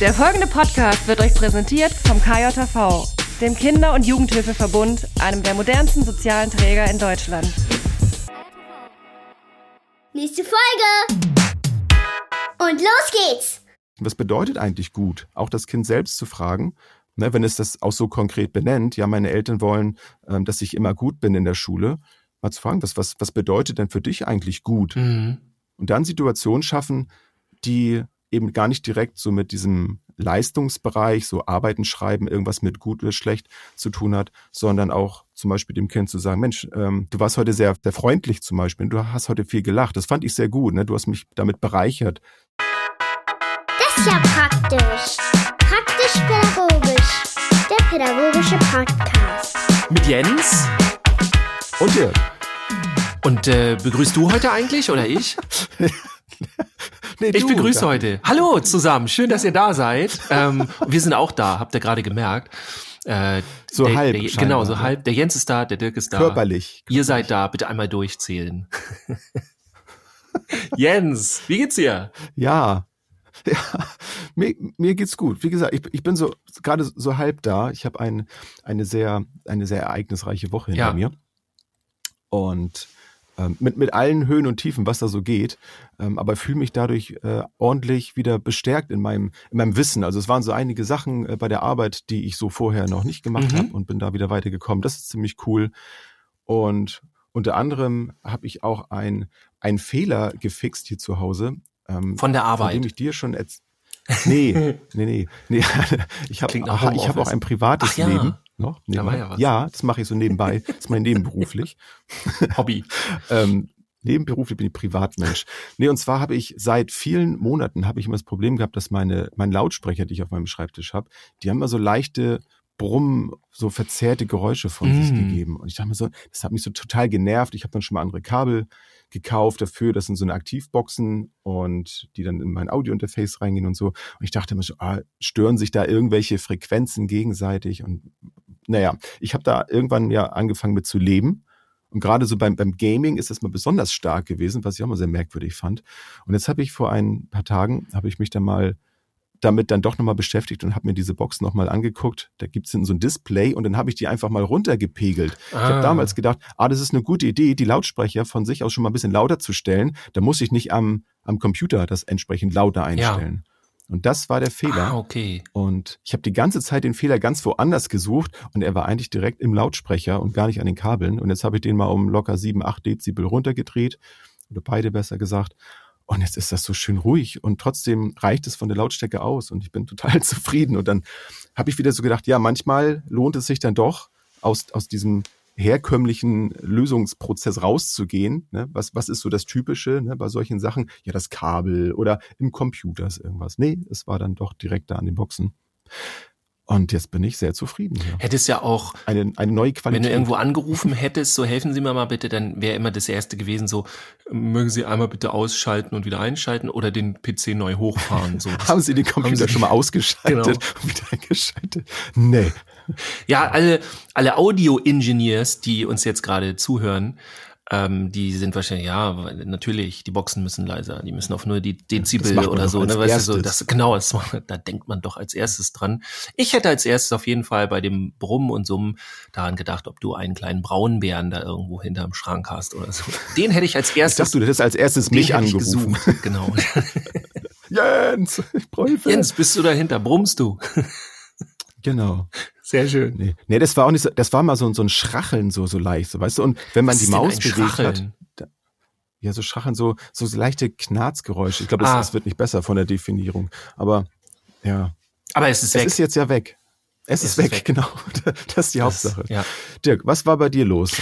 Der folgende Podcast wird euch präsentiert vom KJV, dem Kinder- und Jugendhilfeverbund, einem der modernsten sozialen Träger in Deutschland. Nächste Folge! Und los geht's! Was bedeutet eigentlich gut? Auch das Kind selbst zu fragen, ne, wenn es das auch so konkret benennt, ja, meine Eltern wollen, ähm, dass ich immer gut bin in der Schule, mal zu fragen, was, was, was bedeutet denn für dich eigentlich gut? Mhm. Und dann Situationen schaffen, die eben gar nicht direkt so mit diesem Leistungsbereich, so Arbeiten, Schreiben, irgendwas mit gut oder schlecht zu tun hat, sondern auch zum Beispiel dem Kind zu sagen, Mensch, ähm, du warst heute sehr, sehr freundlich zum Beispiel, du hast heute viel gelacht, das fand ich sehr gut, ne? du hast mich damit bereichert. Das ist ja praktisch. Praktisch-pädagogisch. Der pädagogische Podcast. Mit Jens. Und Dirk. Und äh, begrüßt du heute eigentlich oder ich? Nee, Ich begrüße da- heute. Hallo zusammen, schön, dass ihr da seid. Ähm, wir sind auch da, habt ihr gerade gemerkt. Äh, So der, halb Der, genau, so ne? halb. Der Jens ist da, der Dirk ist da. Körperlich. Ihr seid da, bitte einmal durchzählen. Jens, wie geht's dir? Ja. Ja, mir, mir geht's gut. Wie gesagt, ich, ich bin so gerade so halb da. Ich habe ein, eine sehr eine sehr ereignisreiche Woche hinter Ja. mir und mit mit allen Höhen und Tiefen, was da so geht. Ähm, aber fühle mich dadurch äh, ordentlich wieder bestärkt in meinem in meinem Wissen. Also es waren so einige Sachen äh, bei der Arbeit, die ich so vorher noch nicht gemacht Mhm. habe und bin da wieder weitergekommen. Das ist ziemlich cool. Und unter anderem habe ich auch ein einen Fehler gefixt hier zu Hause. Ähm, Von der von Arbeit. dem ich dir schon jetzt. Nee, nee, nee. nee. Ich habe hab auch ein privates Ach ja. Leben. Noch? Da war ja was. ja, das mache ich so nebenbei. Das ist mein nebenberuflich. Hobby. ähm, nebenberuflich bin ich Privatmensch. Nee, und zwar habe ich seit vielen Monaten habe ich immer das Problem gehabt, dass meine mein Lautsprecher, die ich auf meinem Schreibtisch habe, die haben immer so leichte Brummen, so verzerrte Geräusche von sich Mm. gegeben. Und ich dachte mir so, das hat mich so total genervt. Ich habe dann schon mal andere Kabel gekauft dafür. Das sind so eine Aktivboxen und die dann in mein Audiointerface reingehen und so. Und ich dachte mir so, ah, stören sich da irgendwelche Frequenzen gegenseitig? Und naja, ich habe da irgendwann ja angefangen mit zu leben. Und gerade so beim, beim Gaming ist das mal besonders stark gewesen, was ich auch mal sehr merkwürdig fand. Und jetzt habe ich vor ein paar Tagen, habe ich mich dann mal damit dann doch nochmal beschäftigt und habe mir diese Box nochmal angeguckt. Da gibt's hinten so ein Display und dann habe ich die einfach mal runtergepegelt. Ich Ah. habe damals gedacht, ah, das ist eine gute Idee, die Lautsprecher von sich aus schon mal ein bisschen lauter zu stellen. Da muss ich nicht am, am Computer das entsprechend lauter einstellen. Und das war der Fehler. Ah, okay. Und ich habe die ganze Zeit den Fehler ganz woanders gesucht und er war eigentlich direkt im Lautsprecher und gar nicht an den Kabeln. Und jetzt habe ich den mal um locker 7, 8 Dezibel runtergedreht. Oder beide besser gesagt. Und jetzt ist das so schön ruhig und trotzdem reicht es von der Lautstärke aus und ich bin total zufrieden. Und dann habe ich wieder so gedacht, ja, manchmal lohnt es sich dann doch, aus, aus diesem herkömmlichen Lösungsprozess rauszugehen. Ne? Was, was ist so das Typische ne? bei solchen Sachen? Ja, das Kabel oder im Computer ist irgendwas. Nee, es war dann doch direkt da an den Boxen. Und jetzt bin ich sehr zufrieden. Ja. Hättest ja auch, Eine, eine neue wenn Qualität. du irgendwo angerufen hättest, so helfen Sie mir mal bitte, dann wäre immer das erste gewesen, so, mögen Sie einmal bitte ausschalten und wieder einschalten oder den PC neu hochfahren. So. haben Sie den Computer Sie- schon mal ausgeschaltet Genau. und wieder eingeschaltet? Nee. Ja, alle, alle Audio-Engineers, die uns jetzt gerade zuhören, ähm, die sind wahrscheinlich, ja, natürlich, die Boxen müssen leiser, die müssen auf nur die Dezibel oder so, ne, weißt du, so, das, genau, das, da denkt man doch als erstes dran. Ich hätte als erstes auf jeden Fall bei dem Brummen und Summen daran gedacht, ob du einen kleinen Braunbären da irgendwo hinterm Schrank hast oder so. Den hätte ich als Ich erstes, dachte, du hättest als erstes mich ich angerufen. gesucht, genau. Jens, ich brauche. Jens, bist du dahinter? Brummst du? Genau. Sehr schön. Nee. nee, das war auch nicht so, das war mal so, so ein Schracheln so, so leicht, so, weißt du, und wenn man Was die Maus bewegt hat, Schracheln? ja, so Schracheln, so, so leichte Knarzgeräusche. Ich glaube, das, Ah. das wird nicht besser von der Definierung. Aber, ja. Aber es ist Es weg. ist jetzt ja weg. Es, Es ist ist weg, weg. genau. Das ist die Das- Hauptsache. Ja. Dirk, was war bei dir los?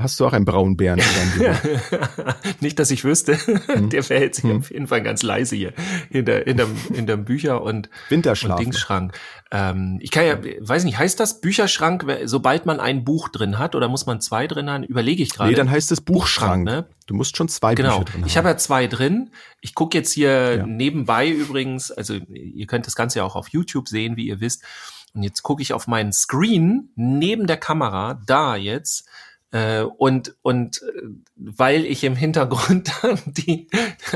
Hast du auch einen braunen Bären in deinem Büro? Nicht, dass ich wüsste. Hm. Der verhält sich auf jeden Fall ganz leise hier hinter, hinterm, hinterm Bücher und, Winterschlaf. und Dingsschrank. Ähm, ich kann ja, weiß nicht, heißt das Bücherschrank, sobald man ein Buch drin hat oder muss man zwei drin haben? Überlege ich gerade. Nee, dann heißt es Buchschrank. ne? Du musst schon zwei Genau. Bücher drin Ich haben. habe ja zwei drin. Ich gucke jetzt hier Ja. nebenbei übrigens, also ihr könnt das Ganze ja auch auf YouTube sehen, wie ihr wisst. Und jetzt gucke ich auf meinen Screen neben der Kamera, da jetzt, Äh, und, und äh, weil ich im Hintergrund die,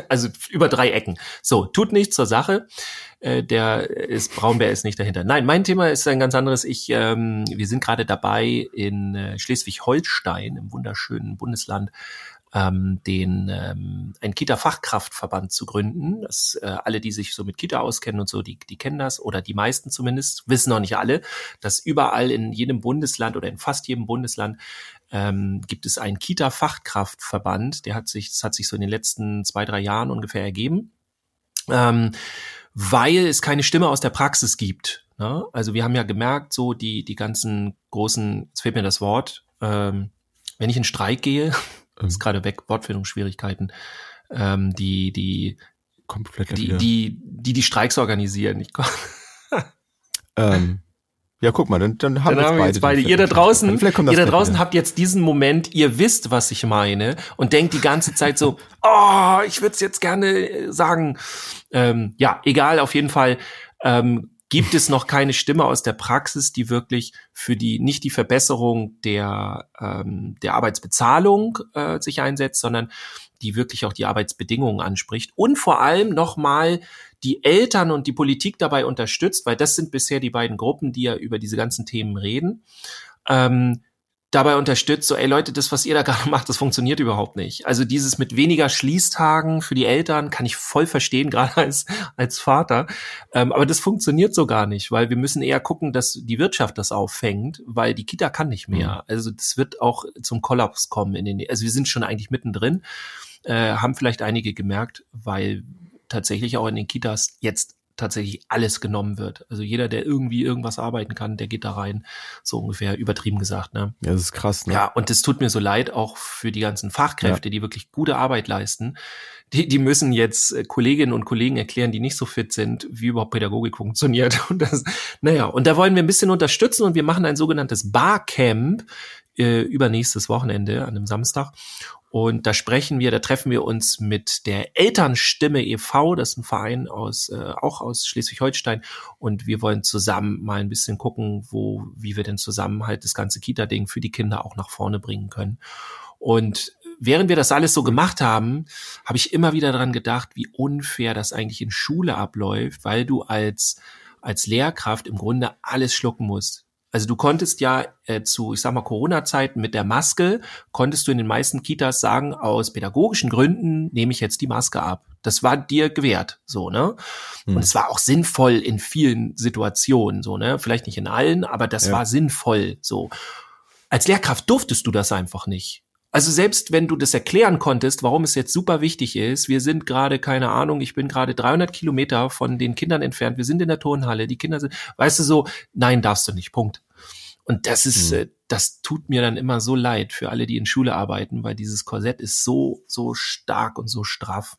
also über drei Ecken. So, tut nichts zur Sache. Äh, der ist, Braunbär ist nicht dahinter. Nein, mein Thema ist ein ganz anderes. Ich, ähm, wir sind gerade dabei in Schleswig-Holstein, im wunderschönen Bundesland, ähm, den ähm, ein Kita-Fachkraftverband zu gründen. Das, äh, alle, die sich so mit Kita auskennen und so, die, die kennen das oder die meisten zumindest, wissen noch nicht alle, dass überall in jedem Bundesland oder in fast jedem Bundesland ähm, gibt es einen Kita-Fachkraftverband. Der hat sich, das hat sich so in den letzten zwei, drei Jahren ungefähr ergeben. Ähm, weil es keine Stimme aus der Praxis gibt. Ne? Also wir haben ja gemerkt, so die, die ganzen großen, jetzt fehlt mir das Wort, ähm, wenn ich in Streik gehe, ist gerade weg, Wortfindungsschwierigkeiten, ähm, die, die, die, die, die, die Streiks organisieren. Ich, ähm, ja, guck mal, dann, dann haben, dann haben wir jetzt beide. Ihr da draußen, ihr da draußen habt jetzt diesen Moment, ihr wisst, was ich meine und denkt die ganze Zeit so, oh, ich würde es jetzt gerne äh, sagen. Ähm, ja, egal, auf jeden Fall ähm, gibt es noch keine Stimme aus der Praxis, die wirklich für die nicht die Verbesserung der ähm, der Arbeitsbezahlung äh, sich einsetzt, sondern die wirklich auch die Arbeitsbedingungen anspricht und vor allem nochmal die Eltern und die Politik dabei unterstützt, weil das sind bisher die beiden Gruppen, die ja über diese ganzen Themen reden. Ähm, dabei unterstützt, so, ey Leute, das, was ihr da gerade macht, das funktioniert überhaupt nicht. Also dieses mit weniger Schließtagen für die Eltern kann ich voll verstehen, gerade als, als Vater. Ähm, aber das funktioniert so gar nicht, weil wir müssen eher gucken, dass die Wirtschaft das auffängt, weil die Kita kann nicht mehr. Also das wird auch zum Kollaps kommen in den, also wir sind schon eigentlich mittendrin, äh, haben vielleicht einige gemerkt, weil tatsächlich auch in den Kitas jetzt tatsächlich alles genommen wird. Also jeder, der irgendwie irgendwas arbeiten kann, der geht da rein, so ungefähr übertrieben gesagt. Ne? Ja, das ist krass, ne? Ja, und es tut mir so leid, auch für die ganzen Fachkräfte, die wirklich gute Arbeit leisten. Die, die müssen jetzt äh, Kolleginnen und Kollegen erklären, die nicht so fit sind, wie überhaupt Pädagogik funktioniert. Und das, naja, und da wollen wir ein bisschen unterstützen und wir machen ein sogenanntes Barcamp äh, übernächstes Wochenende an einem Samstag. Und da sprechen wir, da treffen wir uns mit der Elternstimme e.V., das ist ein Verein aus, äh, auch aus Schleswig-Holstein. Und wir wollen zusammen mal ein bisschen gucken, wo, wie wir denn zusammen halt das ganze Kita-Ding für die Kinder auch nach vorne bringen können. Und während wir das alles so gemacht haben, habe ich immer wieder daran gedacht, wie unfair das eigentlich in Schule abläuft, weil du als, als Lehrkraft im Grunde alles schlucken musst. Also du konntest ja äh, zu, ich sag mal, Corona-Zeiten mit der Maske, konntest du in den meisten Kitas sagen, aus pädagogischen Gründen nehme ich jetzt die Maske ab. Das war dir gewährt, so, ne? Hm. Und es war auch sinnvoll in vielen Situationen, so, ne? Vielleicht nicht in allen, aber das Ja. war sinnvoll, so. Als Lehrkraft durftest du das einfach nicht. Also selbst wenn du das erklären konntest, warum es jetzt super wichtig ist, wir sind gerade, keine Ahnung, ich bin gerade 300 Kilometer von den Kindern entfernt, wir sind in der Turnhalle, die Kinder sind, weißt du so, nein, darfst du nicht, Punkt. Und das ist, Mhm. das tut mir dann immer so leid für alle, die in Schule arbeiten, weil dieses Korsett ist so, so stark und so straff.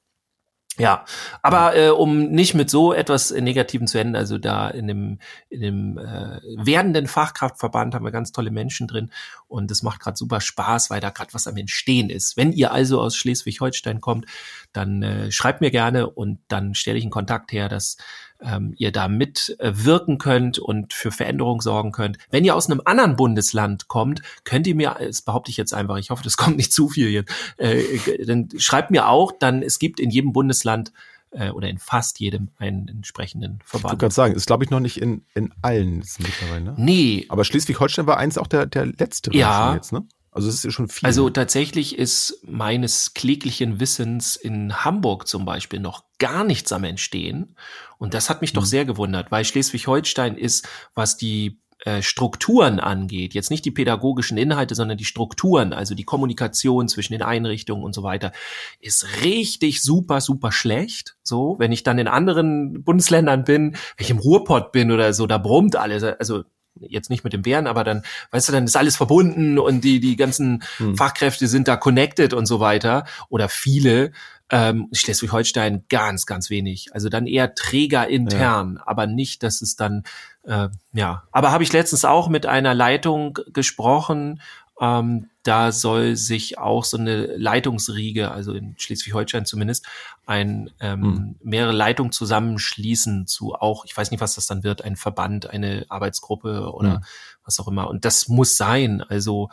Ja, aber äh, um nicht mit so etwas äh, Negativem zu enden, also da in dem, in dem äh, werdenden Fachkraftverband haben wir ganz tolle Menschen drin und es macht gerade super Spaß, weil da gerade was am Entstehen ist. Wenn ihr also aus Schleswig-Holstein kommt, dann äh, schreibt mir gerne und dann stelle ich einen Kontakt her, dass ähm, ihr da mitwirken könnt und für Veränderung sorgen könnt. Wenn ihr aus einem anderen Bundesland kommt, könnt ihr mir, das behaupte ich jetzt einfach, ich hoffe, das kommt nicht zu viel jetzt, äh, dann schreibt mir auch, dann es gibt in jedem Bundesland äh, oder in fast jedem einen entsprechenden Ich wollte Verband. gerade sagen, ist glaube ich noch nicht in, in allen mittlerweile, ne? Nee, Aber Schleswig-Holstein war eins auch der, der letzte Ja. jetzt, ne? Also es ist ja schon viel. Also tatsächlich ist meines kläglichen Wissens in Hamburg zum Beispiel noch gar nichts am Entstehen. Und das hat mich doch Mhm. sehr gewundert, weil Schleswig-Holstein ist, was die äh, Strukturen angeht, jetzt nicht die pädagogischen Inhalte, sondern die Strukturen, also die Kommunikation zwischen den Einrichtungen und so weiter, ist richtig super, super schlecht. So, wenn ich dann in anderen Bundesländern bin, wenn ich im Ruhrpott bin oder so, da brummt alles. Also jetzt nicht mit dem Bären, aber dann, weißt du, dann ist alles verbunden und die, die ganzen Hm. Fachkräfte sind da connected und so weiter oder viele. Ähm, Schleswig-Holstein ganz, ganz wenig. Also dann eher Träger intern, aber nicht, dass es dann, äh, ja. Aber habe ich letztens auch mit einer Leitung gesprochen. Ähm, da soll sich auch so eine Leitungsriege, also in Schleswig-Holstein zumindest, ein ähm, Hm. mehrere Leitungen zusammenschließen zu auch, ich weiß nicht, was das dann wird, ein Verband, eine Arbeitsgruppe oder Hm. was auch immer. Und das muss sein. Also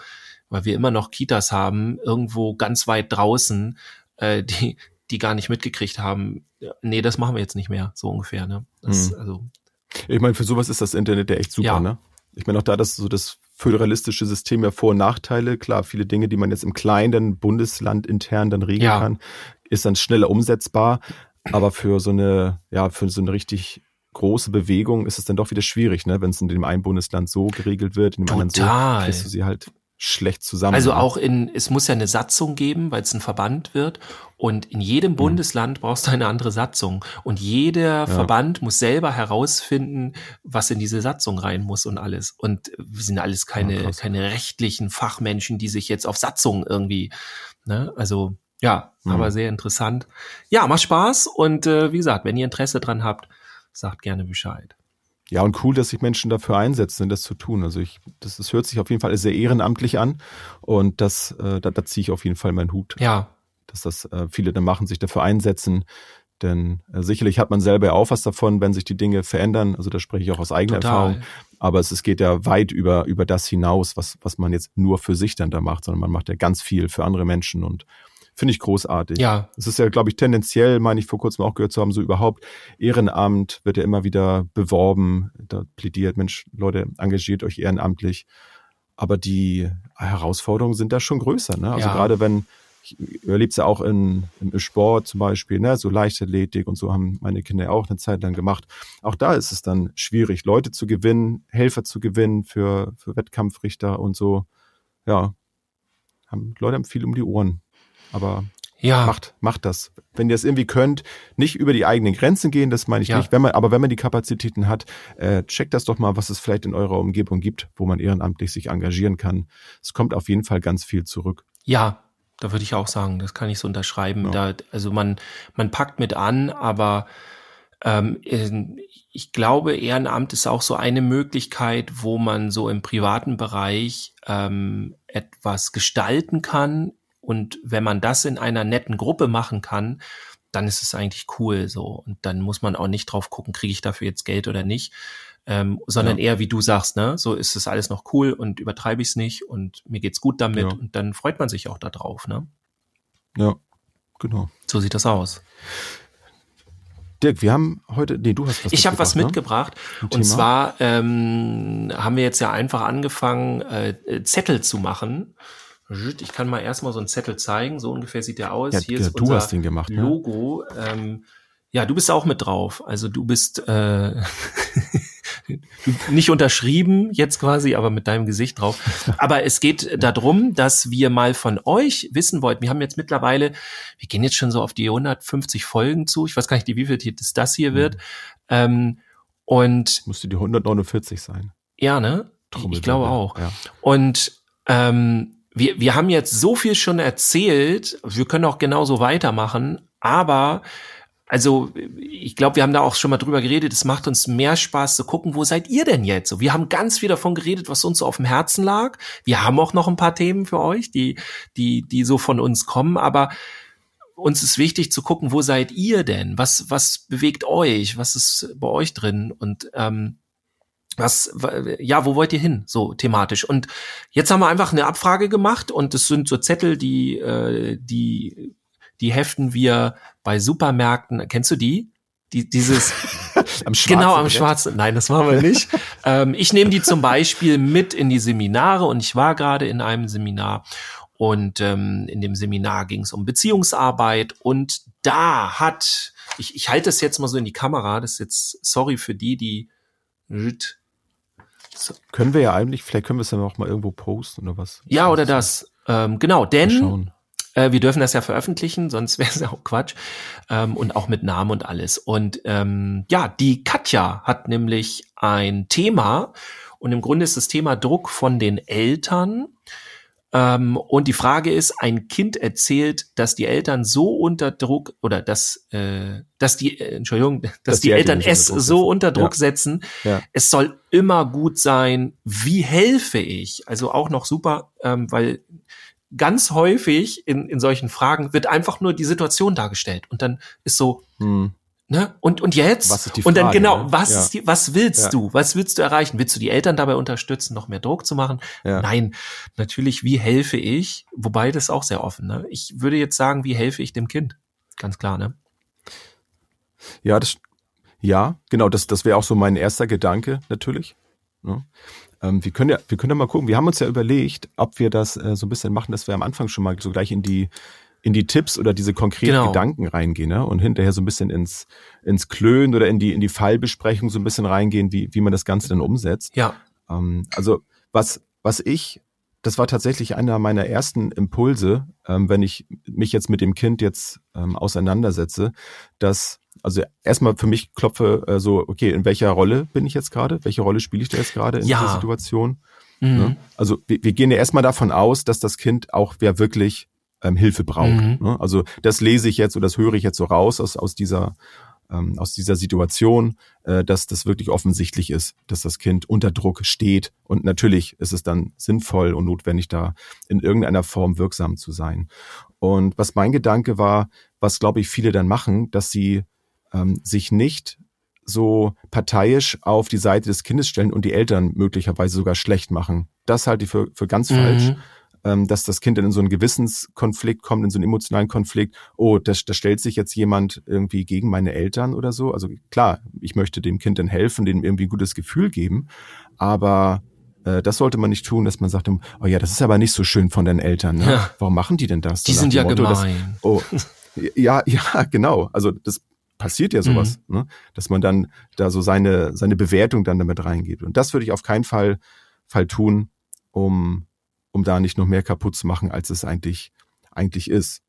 weil wir immer noch Kitas haben, irgendwo ganz weit draußen, äh, die, die gar nicht mitgekriegt haben, nee, das machen wir jetzt nicht mehr, so ungefähr. Ne? Das, Mhm. also, Ich meine, für sowas ist das Internet ja echt super, Ja. ne? Ich meine, auch da das so das föderalistische System ja Vor- und Nachteile. Klar, viele Dinge, die man jetzt im kleinen Bundesland intern dann regeln Ja. kann, ist dann schneller umsetzbar. Aber für so eine, ja, für so eine richtig große Bewegung ist es dann doch wieder schwierig, ne? Wenn es in dem einen Bundesland so geregelt wird, in dem anderen so, Total. kriegst du sie halt schlecht zusammen. Also ne? auch in, es muss ja eine Satzung geben, weil es ein Verband wird. Und in jedem Bundesland brauchst du eine andere Satzung. Und jeder Verband muss selber herausfinden, was in diese Satzung rein muss und alles. Und wir sind alles Ja, keine, krass. keine rechtlichen Fachmenschen, die sich jetzt auf Satzungen irgendwie, ne, also, ja, Mhm. aber sehr interessant. Ja, macht Spaß. Und äh, wie gesagt, wenn ihr Interesse dran habt, sagt gerne Bescheid. Ja, und cool, dass sich Menschen dafür einsetzen, das zu tun. Also ich, das, das hört sich auf jeden Fall sehr ehrenamtlich an. Und das, äh, da, da ziehe ich auf jeden Fall meinen Hut. Ja, dass das äh, viele dann machen, sich dafür einsetzen. Denn äh, sicherlich hat man selber ja auch was davon, wenn sich die Dinge verändern. Also da spreche ich auch aus eigener total. Erfahrung. Aber es, es geht ja weit über, über das hinaus, was, was man jetzt nur für sich dann da macht, sondern man macht ja ganz viel für andere Menschen und finde ich großartig. Ja, Es ist ja, glaube ich, tendenziell, meine ich vor kurzem auch gehört zu haben, so überhaupt Ehrenamt wird ja immer wieder beworben, da plädiert, Mensch, Leute, engagiert euch ehrenamtlich. Aber die Herausforderungen sind da schon größer. Ne? Also Ja. gerade wenn, ich erlebe es ja auch in, im Sport zum Beispiel, ne? so Leichtathletik und so haben meine Kinder ja auch eine Zeit lang gemacht. Auch da ist es dann schwierig, Leute zu gewinnen, Helfer zu gewinnen für, für Wettkampfrichter und so. Ja, haben, Leute haben viel um die Ohren. Aber ja. macht, macht das. Wenn ihr es irgendwie könnt, nicht über die eigenen Grenzen gehen, das meine ich Ja. nicht. Wenn man, aber wenn man die Kapazitäten hat, äh, checkt das doch mal, was es vielleicht in eurer Umgebung gibt, wo man ehrenamtlich sich engagieren kann. Es kommt auf jeden Fall ganz viel zurück. Ja, da würde ich auch sagen, das kann ich so unterschreiben. Ja. Da, also man, man packt mit an, aber ähm, ich glaube, Ehrenamt ist auch so eine Möglichkeit, wo man so im privaten Bereich ähm, etwas gestalten kann. Und wenn man das in einer netten Gruppe machen kann, dann ist es eigentlich cool so. Und dann muss man auch nicht drauf gucken, kriege ich dafür jetzt Geld oder nicht. Ähm, sondern Ja. eher, wie du sagst, ne, so ist es alles noch cool und übertreibe ich es nicht und mir geht's gut damit Ja. und dann freut man sich auch da drauf, ne? Ja, genau. So sieht das aus. Dirk, wir haben heute, nee, du hast was Ich habe was mitgebracht, mitgebracht Ein und Thema? zwar ähm, haben wir jetzt ja einfach angefangen, äh, Zettel zu machen. Ich kann mal erstmal so einen Zettel zeigen, so ungefähr sieht der aus. Ja, Hier ja, ist du unser hast den gemacht, ne? Logo. Ähm, ja, du bist auch mit drauf. Also du bist äh, nicht unterschrieben jetzt quasi, aber mit deinem Gesicht drauf. Aber es geht darum, dass wir mal von euch wissen wollten. Wir haben jetzt mittlerweile, wir gehen jetzt schon so auf die 150 Folgen zu. Ich weiß gar nicht, wie viel das das hier wird. Mhm. Ähm, und Müsste die 149 sein. ja, ne? Ich, ich glaube auch. Ja. Und ähm, wir, wir haben jetzt so viel schon erzählt, wir können auch genauso weitermachen, aber also ich glaube, wir haben da auch schon mal drüber geredet, es macht uns mehr Spaß zu gucken, wo seid ihr denn jetzt so? Wir haben ganz viel davon geredet, was uns so auf dem Herzen lag. Wir haben auch noch ein paar Themen für euch, die, die, die so von uns kommen, aber uns ist wichtig zu gucken, wo seid ihr denn? Was, was bewegt euch? Was ist bei euch drin? Und ähm, was, ja, wo wollt ihr hin, so thematisch? Und jetzt haben wir einfach eine Abfrage gemacht und es sind so Zettel, die, äh, die, die heften wir bei Supermärkten. Kennst du die? Die, dieses, Am genau, am schwarzen. Nein, das machen wir nicht. ähm, ich nehme die zum Beispiel mit in die Seminare und ich war gerade in einem Seminar und ähm, in dem Seminar ging es um Beziehungsarbeit und da hat, ich, ich halte das jetzt mal so in die Kamera, das ist jetzt, sorry für die, die Können wir ja eigentlich, vielleicht können wir es ja noch mal irgendwo posten oder was. ja oder das. Ähm, genau, denn. Äh, wir dürfen das ja veröffentlichen, sonst wäre es ja auch Quatsch. Ähm, und auch mit Namen und alles. Und ähm, ja, die Katja hat nämlich ein Thema und im Grunde ist das Thema Druck von den Eltern. Ähm, und die Frage ist, ein Kind erzählt, dass die Eltern so unter Druck oder dass, äh, dass die, äh, Entschuldigung, dass, die, Eltern, es unter so unter Druck Ja. setzen. Ja. Es soll immer gut sein. Wie helfe ich? Also auch noch super, ähm, weil ganz häufig in, in solchen Fragen wird einfach nur die Situation dargestellt und dann ist so, Hm. Ne? Und, und jetzt? Was ist die und dann Frage, genau, ne? was Ja. ist die, was willst Ja. du? Was willst du erreichen? Willst du die Eltern dabei unterstützen, noch mehr Druck zu machen? Ja. Nein, natürlich, wie helfe ich? Wobei das ist auch sehr offen, ne? Ich würde jetzt sagen, wie helfe ich dem Kind? Ganz klar, ne? Ja, das, ja, genau, das, das wäre auch so mein erster Gedanke, natürlich. Ne? Ähm, wir können ja, wir können ja mal gucken. Wir haben uns ja überlegt, ob wir das äh, so ein bisschen machen, dass wir am Anfang schon mal so gleich in die, in die Tipps oder diese konkreten Genau. Gedanken reingehen, ne? Und hinterher so ein bisschen ins, ins Klönen oder in die, in die Fallbesprechung so ein bisschen reingehen, wie, wie man das Ganze dann umsetzt. Ja. Ähm, also was, was ich, das war tatsächlich einer meiner ersten Impulse, ähm, wenn ich mich jetzt mit dem Kind jetzt ähm, auseinandersetze, dass, also erstmal für mich klopfe äh, so, okay, in welcher Rolle bin ich jetzt gerade? Welche Rolle spiele ich da jetzt gerade in Ja. dieser Situation? Mhm. Ne? Also wir, wir gehen ja erstmal davon aus, dass das Kind auch wer wirklich ähm, Hilfe braucht. Mhm. Ne? Also das lese ich jetzt oder das höre ich jetzt so raus aus, aus dieser ähm, aus dieser Situation, äh, dass das wirklich offensichtlich ist, dass das Kind unter Druck steht. Und natürlich ist es dann sinnvoll und notwendig, da in irgendeiner Form wirksam zu sein. Und was mein Gedanke war, was glaube ich viele dann machen, dass sie ähm, sich nicht so parteiisch auf die Seite des Kindes stellen und die Eltern möglicherweise sogar schlecht machen. Das halte ich für, für ganz falsch Mhm. Ähm, dass das Kind dann in so einen Gewissenskonflikt kommt, in so einen emotionalen Konflikt. Oh, da, da stellt sich jetzt jemand irgendwie gegen meine Eltern oder so. Also klar, ich möchte dem Kind dann helfen, dem irgendwie ein gutes Gefühl geben, aber äh, das sollte man nicht tun, dass man sagt, oh ja, das ist aber nicht so schön von deinen Eltern. Ne? Ja. Warum machen die denn das? Die So sind ja Motto, dass- gemein. Oh, ja, ja, genau. Also das passiert ja sowas, Mhm. ne? dass man dann da so seine seine Bewertung dann damit reingeht. Und das würde ich auf keinen Fall Fall tun, um um da nicht noch mehr kaputt zu machen, als es eigentlich eigentlich ist.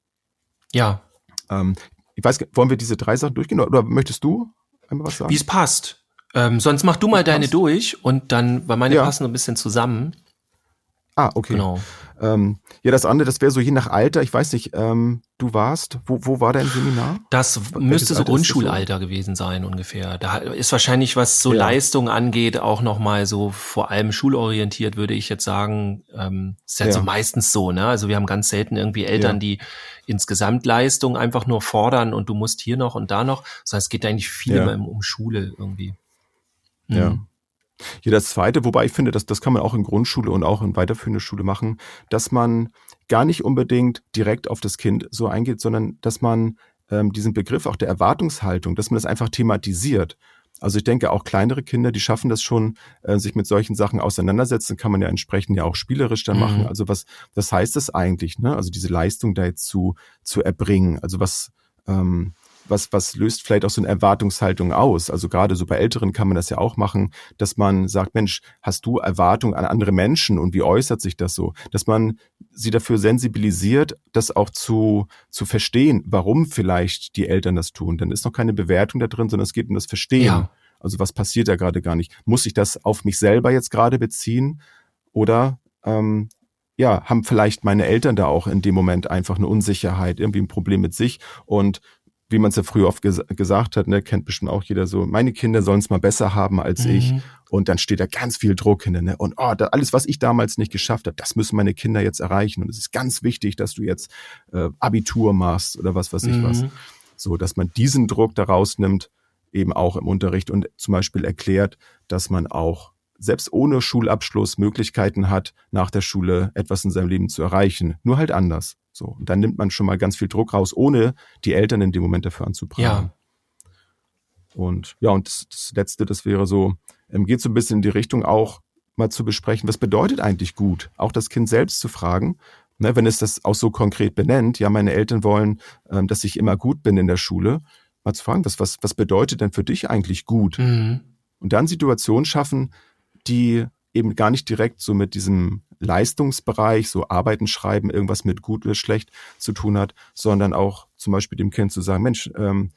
Ja. Ähm, ich weiß, wollen wir diese drei Sachen durchgehen oder möchtest du einmal was sagen? Wie es passt. Ähm, sonst mach du mal deine passt. durch und dann, weil meine Ja. passen so ein bisschen zusammen. ah, okay. Genau. Ähm, ja, das andere, das wäre so je nach Alter. Ich weiß nicht. Ähm, du warst, wo, wo war dein Seminar? Das müsste so das? Grundschulalter gewesen sein ungefähr. Da ist wahrscheinlich, was so Ja. Leistung angeht, auch nochmal so vor allem schulorientiert, würde ich jetzt sagen. Ähm, ist ja, Ja. so meistens so, ne? Also wir haben ganz selten irgendwie Eltern, Ja. die insgesamt Leistung einfach nur fordern und du musst hier noch und da noch. Sondern es geht eigentlich viel immer um, Schule irgendwie. Mhm. Ja, das zweite, wobei ich finde, dass das kann man auch in Grundschule und auch in weiterführender Schule machen, dass man gar nicht unbedingt direkt auf das Kind so eingeht, sondern dass man ähm, diesen Begriff auch der Erwartungshaltung, dass man das einfach thematisiert. Also ich denke, auch kleinere Kinder, die schaffen das schon, äh, sich mit solchen Sachen auseinandersetzen, kann man ja entsprechend ja auch spielerisch dann Mhm. machen. Also was, was heißt das eigentlich, ne? Also diese Leistung da jetzt zu, zu erbringen. Also was, ähm, was, was löst vielleicht auch so eine Erwartungshaltung aus? Also gerade so bei Älteren kann man das ja auch machen, dass man sagt, Mensch, hast du Erwartungen an andere Menschen und wie äußert sich das so? Dass man sie dafür sensibilisiert, das auch zu, zu verstehen, warum vielleicht die Eltern das tun. Dann ist noch keine Bewertung da drin, sondern es geht um das Verstehen. Ja. Also was passiert da gerade gar nicht? Muss ich das auf mich selber jetzt gerade beziehen? Oder ähm, ja, haben vielleicht meine Eltern da auch in dem Moment einfach eine Unsicherheit, irgendwie ein Problem mit sich und wie man es ja früher oft ges gesagt hat, ne, kennt bestimmt auch jeder so, meine Kinder sollen es mal besser haben als ich. Mhm. Und dann steht da ganz viel Druck hinter. Ne? Und oh, da, alles, was ich damals nicht geschafft habe, das müssen meine Kinder jetzt erreichen. Und es ist ganz wichtig, dass du jetzt äh, Abitur machst oder was weiß ich was. Mhm. So, dass man diesen Druck daraus nimmt, eben auch im Unterricht und zum Beispiel erklärt, dass man auch selbst ohne Schulabschluss Möglichkeiten hat, nach der Schule etwas in seinem Leben zu erreichen. Nur halt anders. So. Und dann nimmt man schon mal ganz viel Druck raus, ohne die Eltern in dem Moment dafür anzuprangern. Und ja, und das, das Letzte, das wäre so, ähm, geht so ein bisschen in die Richtung auch mal zu besprechen, was bedeutet eigentlich gut? Auch das Kind selbst zu fragen, ne, wenn es das auch so konkret benennt, ja, meine Eltern wollen, ähm, dass ich immer gut bin in der Schule, mal zu fragen, was, was, was bedeutet denn für dich eigentlich gut? Mhm. Und dann Situationen schaffen, die eben gar nicht direkt so mit diesem Leistungsbereich, so Arbeiten, Schreiben, irgendwas mit gut oder schlecht zu tun hat, sondern auch zum Beispiel dem Kind zu sagen, Mensch, ähm,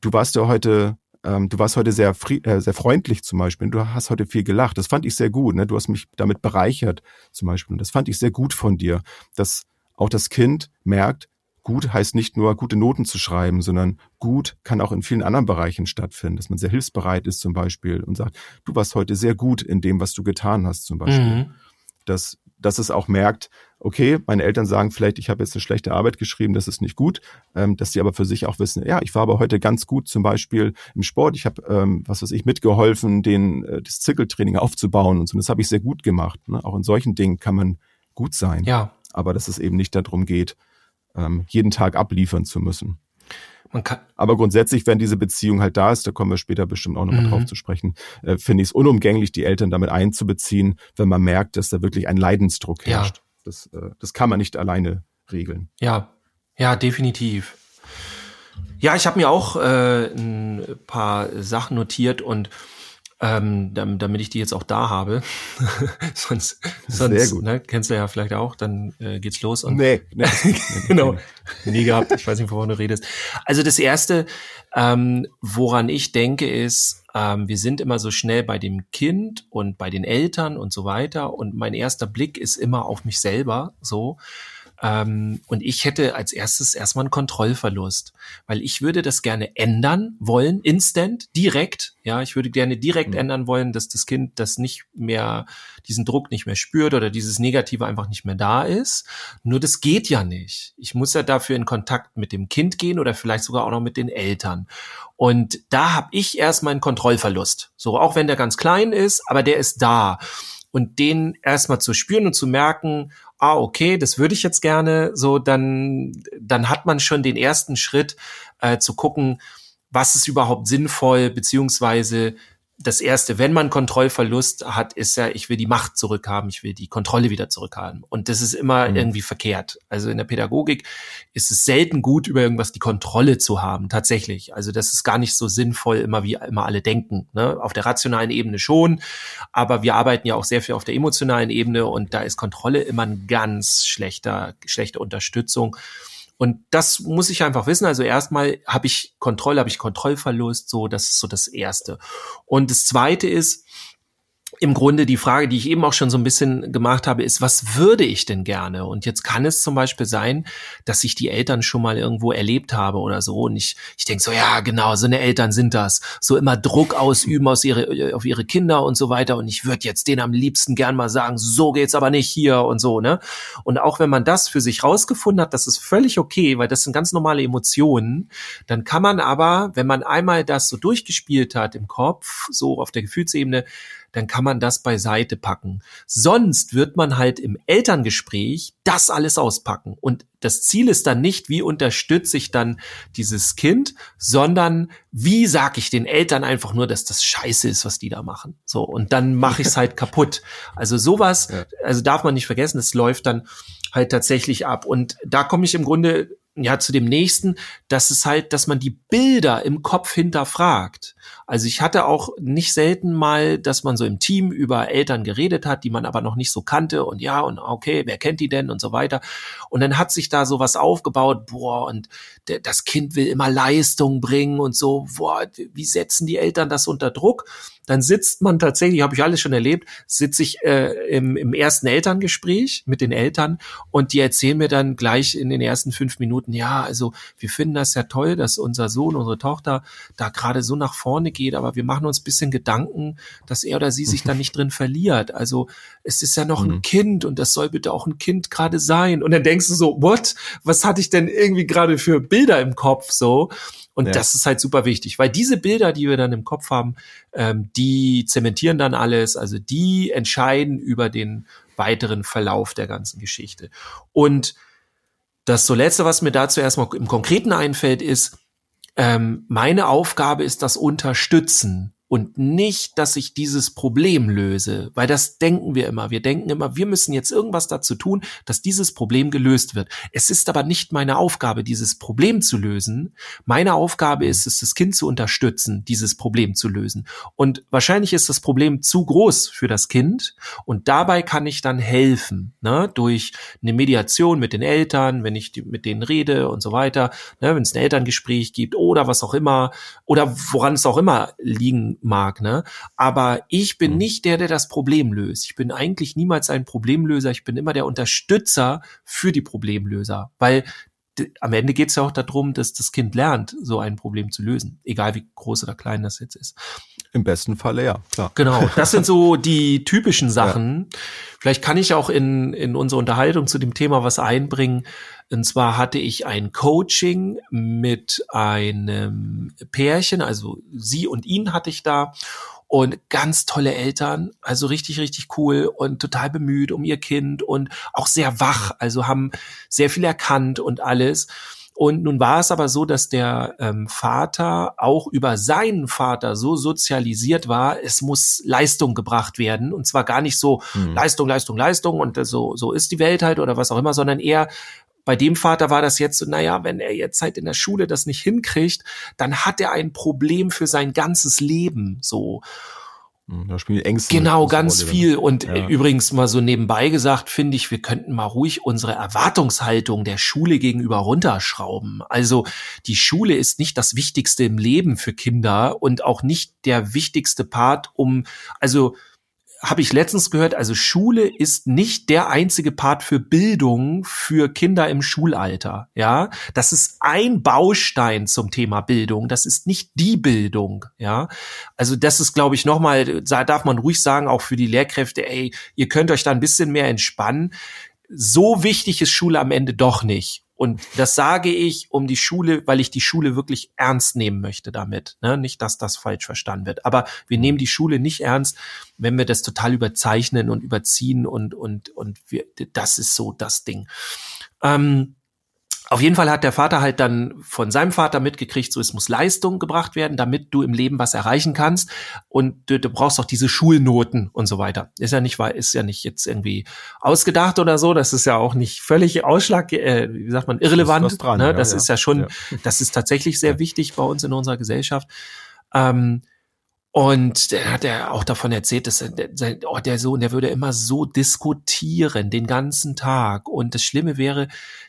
du warst ja heute, ähm, du warst heute sehr, äh, sehr freundlich zum Beispiel, du hast heute viel gelacht, das fand ich sehr gut, ne? du hast mich damit bereichert zum Beispiel und das fand ich sehr gut von dir, dass auch das Kind merkt, gut heißt nicht nur gute Noten zu schreiben, sondern gut kann auch in vielen anderen Bereichen stattfinden, dass man sehr hilfsbereit ist zum Beispiel und sagt, du warst heute sehr gut in dem, was du getan hast zum Beispiel. Mhm. Dass, dass es auch merkt, okay, meine Eltern sagen vielleicht, ich habe jetzt eine schlechte Arbeit geschrieben, das ist nicht gut, ähm, dass sie aber für sich auch wissen, ja, ich war aber heute ganz gut zum Beispiel im Sport, ich habe, ähm, was weiß ich, mitgeholfen, den, äh, das Zirkeltraining aufzubauen und so, das habe ich sehr gut gemacht. Ne? Auch in solchen Dingen kann man gut sein. Ja. Aber dass es eben nicht darum geht, ähm, jeden Tag abliefern zu müssen. Man kann, Aber grundsätzlich, wenn diese Beziehung halt da ist, da kommen wir später bestimmt auch nochmal Mhm. drauf zu sprechen, äh, finde ich es unumgänglich, die Eltern damit einzubeziehen, wenn man merkt, dass da wirklich ein Leidensdruck Ja. herrscht. Das, äh, das kann man nicht alleine regeln. Ja, ja, definitiv. Ja, ich habe mir auch äh, ein paar Sachen notiert und ähm, dam- damit ich die jetzt auch da habe. sonst, sonst. Ne, kennst du ja vielleicht auch, dann äh, geht's los und Nee, nee. genau. Nie gehabt. Ich weiß nicht, wovon du redest. Also das erste, ähm, woran ich denke, ist, ähm, wir sind immer so schnell bei dem Kind und bei den Eltern und so weiter. Und mein erster Blick ist immer auf mich selber so. Ähm, und ich hätte als erstes erstmal einen Kontrollverlust, weil ich würde das gerne ändern wollen, instant, direkt. Ja, ich würde gerne direkt Mhm. ändern wollen, dass das Kind das nicht mehr, diesen Druck nicht mehr spürt oder dieses Negative einfach nicht mehr da ist. Nur das geht ja nicht. Ich muss ja dafür in Kontakt mit dem Kind gehen oder vielleicht sogar auch noch mit den Eltern. Und da habe ich erstmal einen Kontrollverlust. So, auch wenn der ganz klein ist, aber der ist da. Und den erstmal zu spüren und zu merken, ah, okay, das würde ich jetzt gerne, so, dann, dann hat man schon den ersten Schritt äh, zu gucken, was ist überhaupt sinnvoll, beziehungsweise das erste, wenn man Kontrollverlust hat, ist ja, ich will die Macht zurückhaben, ich will die Kontrolle wieder zurückhaben. Und das ist immer Mhm. irgendwie verkehrt. Also in der Pädagogik ist es selten gut, über irgendwas die Kontrolle zu haben, tatsächlich. Also das ist gar nicht so sinnvoll, immer wie immer alle denken. Ne? Auf der rationalen Ebene schon, aber wir arbeiten ja auch sehr viel auf der emotionalen Ebene und da ist Kontrolle immer ein ganz schlechter, schlechte Unterstützung. Und das muss ich einfach wissen. Also erstmal habe ich Kontrolle, habe ich Kontrollverlust, so, das ist so das Erste. Und das Zweite ist, im Grunde die Frage, die ich eben auch schon so ein bisschen gemacht habe, ist, was würde ich denn gerne? Und jetzt kann es zum Beispiel sein, dass ich die Eltern schon mal irgendwo erlebt habe oder so. Und ich, ich denke so, ja, genau, so eine Eltern sind das. So immer Druck ausüben aus ihre, auf ihre Kinder und so weiter. Und ich würde jetzt denen am liebsten gern mal sagen, so geht's aber nicht hier und so, ne? Und auch wenn man das für sich rausgefunden hat, das ist völlig okay, weil das sind ganz normale Emotionen, dann kann man aber, wenn man einmal das so durchgespielt hat im Kopf, so auf der Gefühlsebene, dann kann man das beiseite packen. Sonst wird man halt im Elterngespräch das alles auspacken. Und das Ziel ist dann nicht, wie unterstütze ich dann dieses Kind, sondern wie sage ich den Eltern einfach nur, dass das scheiße ist, was die da machen. So, und dann mache ich es halt kaputt. Also sowas, also darf man nicht vergessen, es läuft dann halt tatsächlich ab. Und da komme ich im Grunde ja zu dem nächsten, dass es halt, dass man die Bilder im Kopf hinterfragt. Also ich hatte auch nicht selten mal, dass man so im Team über Eltern geredet hat, die man aber noch nicht so kannte und ja und okay, wer kennt die denn und so weiter. Und dann hat sich da sowas aufgebaut, boah, und der, das Kind will immer Leistung bringen und so, boah, wie setzen die Eltern das unter Druck? Dann sitzt man tatsächlich, habe ich alles schon erlebt, sitze ich äh, im, im ersten Elterngespräch mit den Eltern und die erzählen mir dann gleich in den ersten fünf Minuten, ja, also wir finden das ja toll, dass unser Sohn, unsere Tochter da gerade so nach vorne geht, aber wir machen uns ein bisschen Gedanken, dass er oder sie sich da nicht drin verliert. Also es ist ja noch ein Mhm. Kind und das soll bitte auch ein Kind gerade sein. Und dann denkst du so, what? Was hatte ich denn irgendwie gerade für Bilder im Kopf so? Und Ja. das ist halt super wichtig, weil diese Bilder, die wir dann im Kopf haben, ähm, die zementieren dann alles, also die entscheiden über den weiteren Verlauf der ganzen Geschichte. Und das so letzte, was mir dazu erstmal im Konkreten einfällt, ist, ähm, meine Aufgabe ist das Unterstützen und nicht, dass ich dieses Problem löse, weil das denken wir immer. Wir denken immer, wir müssen jetzt irgendwas dazu tun, dass dieses Problem gelöst wird. Es ist aber nicht meine Aufgabe, dieses Problem zu lösen. Meine Aufgabe ist es, das Kind zu unterstützen, dieses Problem zu lösen. Und wahrscheinlich ist das Problem zu groß für das Kind und dabei kann ich dann helfen, ne, durch eine Mediation mit den Eltern, wenn ich mit denen rede und so weiter, ne, wenn es ein Elterngespräch gibt oder was auch immer oder woran es auch immer liegen mag, ne? Aber ich bin Mhm. nicht der, der das Problem löst. Ich bin eigentlich niemals ein Problemlöser. Ich bin immer der Unterstützer für die Problemlöser, weil am Ende geht es ja auch darum, dass das Kind lernt, so ein Problem zu lösen, egal wie groß oder klein das jetzt ist. Im besten Falle, ja, klar. Genau, das sind so die typischen Sachen. Ja. Vielleicht kann ich auch in, in unsere Unterhaltung zu dem Thema was einbringen. Und zwar hatte ich ein Coaching mit einem Pärchen, also sie und ihn hatte ich da und ganz tolle Eltern, also richtig, richtig cool und total bemüht um ihr Kind und auch sehr wach, also haben sehr viel erkannt und alles. Und nun war es aber so, dass der ähm, Vater auch über seinen Vater so sozialisiert war, es muss Leistung gebracht werden. Und zwar gar nicht so mhm. Leistung, Leistung, Leistung und so, so ist die Welt halt oder was auch immer, sondern eher bei dem Vater war das jetzt so, naja, wenn er jetzt halt in der Schule das nicht hinkriegt, dann hat er ein Problem für sein ganzes Leben, so. Hm, da spielen Ängste. Genau, ganz Rolle viel. Und ja. übrigens mal so nebenbei gesagt, finde ich, wir könnten mal ruhig unsere Erwartungshaltung der Schule gegenüber runterschrauben. Also die Schule ist nicht das Wichtigste im Leben für Kinder und auch nicht der wichtigste Part, um, also habe ich letztens gehört, also Schule ist nicht der einzige Part für Bildung für Kinder im Schulalter. Ja, das ist ein Baustein zum Thema Bildung. Das ist nicht die Bildung. Ja, also das ist, glaube ich, nochmal, da darf man ruhig sagen, auch für die Lehrkräfte, ey, ihr könnt euch da ein bisschen mehr entspannen. So wichtig ist Schule am Ende doch nicht. Und das sage ich um die Schule, weil ich die Schule wirklich ernst nehmen möchte damit. Ne? Nicht, dass das falsch verstanden wird. Aber wir nehmen die Schule nicht ernst, wenn wir das total überzeichnen und überziehen und, und, und wir, das ist so das Ding. Ähm, auf jeden Fall hat der Vater halt dann von seinem Vater mitgekriegt, so es muss Leistung gebracht werden, damit du im Leben was erreichen kannst. Und du, du brauchst auch diese Schulnoten und so weiter. Ist ja nicht, ist ja nicht jetzt irgendwie ausgedacht oder so. Das ist ja auch nicht völlig Ausschlag, äh, wie sagt man, irrelevant. Das, dran, ne? das ja, ist ja schon, ja. das ist tatsächlich sehr wichtig bei uns in unserer Gesellschaft. Ähm, und der hat er auch davon erzählt, dass der, oh, der Sohn, der würde immer so diskutieren den ganzen Tag. Und das Schlimme wäre,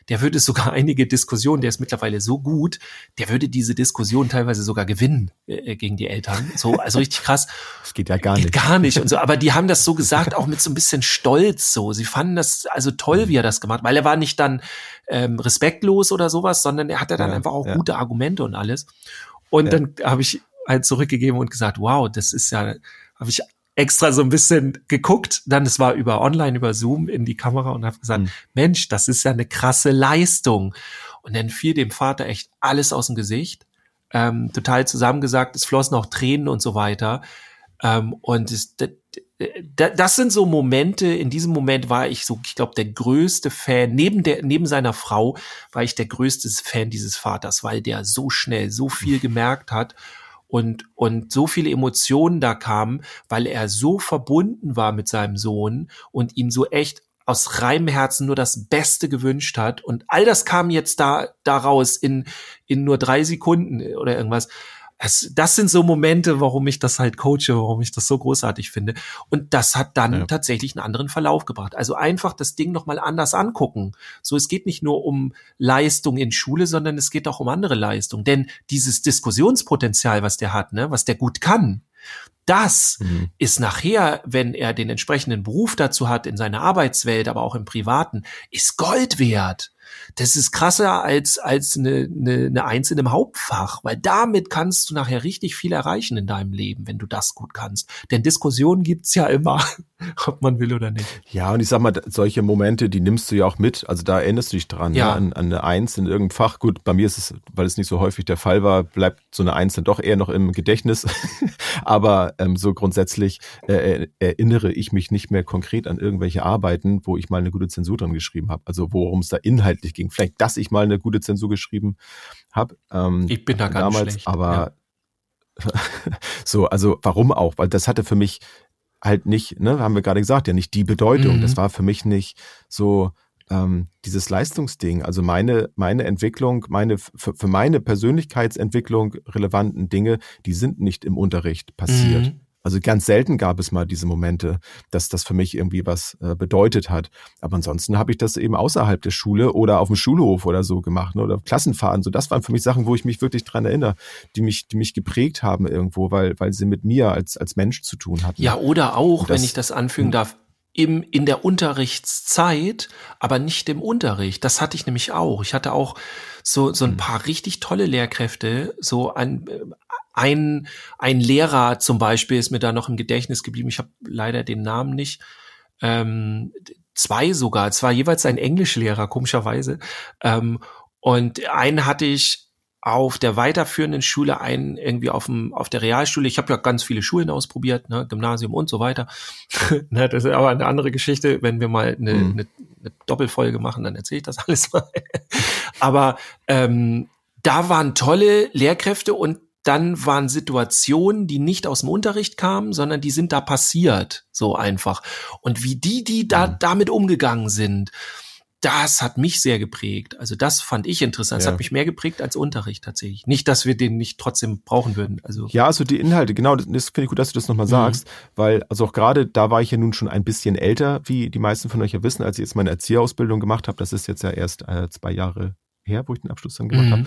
der würde sogar einige Diskussionen, der ist mittlerweile so gut, der würde diese Diskussion teilweise sogar gewinnen äh, gegen die Eltern. So, also richtig krass. Das geht ja gar nicht. Gar nicht und so. Aber die haben das so gesagt, auch mit so ein bisschen Stolz. So, sie fanden das also toll, wie er das gemacht, weil er war nicht dann ähm, respektlos oder sowas, sondern er hatte dann ja, einfach auch ja. gute Argumente und alles. Und ja. dann habe ich halt zurückgegeben und gesagt, wow, das ist ja, habe ich extra so ein bisschen geguckt, dann es war über online, über Zoom in die Kamera und habe gesagt, mhm. Mensch, das ist ja eine krasse Leistung. Und dann fiel dem Vater echt alles aus dem Gesicht, ähm, total zusammengesagt, es flossen auch Tränen und so weiter. Ähm, und es, das sind so Momente, in diesem Moment war ich so, ich glaube, der größte Fan, neben der, neben seiner Frau war ich der größte Fan dieses Vaters, weil der so schnell so viel gemerkt hat und, und so viele Emotionen da kamen, weil er so verbunden war mit seinem Sohn und ihm so echt aus reinem Herzen nur das Beste gewünscht hat. Und all das kam jetzt da, daraus in, in nur drei Sekunden oder irgendwas es, das sind so Momente, warum ich das halt coache, warum ich das so großartig finde. Und das hat dann ja. tatsächlich einen anderen Verlauf gebracht. Also einfach das Ding nochmal anders angucken. So, es geht nicht nur um Leistung in Schule, sondern es geht auch um andere Leistung. Denn dieses Diskussionspotenzial, was der hat, ne, was der gut kann, das mhm. ist nachher, wenn er den entsprechenden Beruf dazu hat, in seiner Arbeitswelt, aber auch im Privaten, ist Gold wert das ist krasser als, als eine, eine, eine Eins in einem Hauptfach, weil damit kannst du nachher richtig viel erreichen in deinem Leben, wenn du das gut kannst. Denn Diskussionen gibt's ja immer, ob man will oder nicht. Ja, und ich sag mal, solche Momente, die nimmst du ja auch mit. Also da erinnerst du dich dran, ja. Ne? An, an eine Eins in irgendeinem Fach. Gut, bei mir ist es, weil es nicht so häufig der Fall war, bleibt so eine Eins dann doch eher noch im Gedächtnis. Aber ähm, so grundsätzlich äh, erinnere ich mich nicht mehr konkret an irgendwelche Arbeiten, wo ich mal eine gute Zensur dran geschrieben habe. Also worum es da inhaltlich ging. Vielleicht, dass ich mal eine gute Zensur geschrieben habe. Ähm, ich bin da ganz damals, schlecht. Aber ja. so, also warum auch? Weil das hatte für mich halt nicht, ne, haben wir gerade gesagt, ja nicht die Bedeutung. Mhm. Das war für mich nicht so ähm, dieses Leistungsding. Also meine, meine Entwicklung, meine für, für meine Persönlichkeitsentwicklung relevanten Dinge, die sind nicht im Unterricht passiert. Mhm. Also ganz selten gab es mal diese Momente, dass das für mich irgendwie was äh, bedeutet hat. Aber ansonsten habe ich das eben außerhalb der Schule oder auf dem Schulhof oder so gemacht ne, oder Klassenfahren. So, das waren für mich Sachen, wo ich mich wirklich dran erinnere, die mich, die mich geprägt haben irgendwo, weil, weil sie mit mir als, als Mensch zu tun hatten. Ja, oder auch, das, wenn ich das anfügen hm. darf, im, in der Unterrichtszeit, aber nicht im Unterricht. Das hatte ich nämlich auch. Ich hatte auch so, so ein Mhm. paar richtig tolle Lehrkräfte, so ein, ein, ein Lehrer zum Beispiel ist mir da noch im Gedächtnis geblieben. Ich habe leider den Namen nicht. Ähm, zwei sogar. Es war jeweils ein Englischlehrer, komischerweise. Ähm, und einen hatte ich auf der weiterführenden Schule, einen irgendwie auf, dem, auf der Realschule. Ich habe ja ganz viele Schulen ausprobiert, ne, Gymnasium und so weiter. ne, das ist aber eine andere Geschichte. Wenn wir mal eine, Mhm. eine, eine Doppelfolge machen, dann erzähle ich das alles mal. aber ähm, da waren tolle Lehrkräfte und dann waren Situationen, die nicht aus dem Unterricht kamen, sondern die sind da passiert, so einfach. Und wie die, die da Mhm. damit umgegangen sind, das hat mich sehr geprägt. Also das fand ich interessant. Das Ja. hat mich mehr geprägt als Unterricht tatsächlich. Nicht, dass wir den nicht trotzdem brauchen würden. Also Ja, also die Inhalte, genau, das, das finde ich gut, dass du das nochmal Mhm. sagst, weil, also auch gerade da war ich ja nun schon ein bisschen älter, wie die meisten von euch ja wissen, als ich jetzt meine Erzieherausbildung gemacht habe. Das ist jetzt ja erst äh, zwei Jahre her, wo ich den Abschluss dann gemacht Mhm. habe.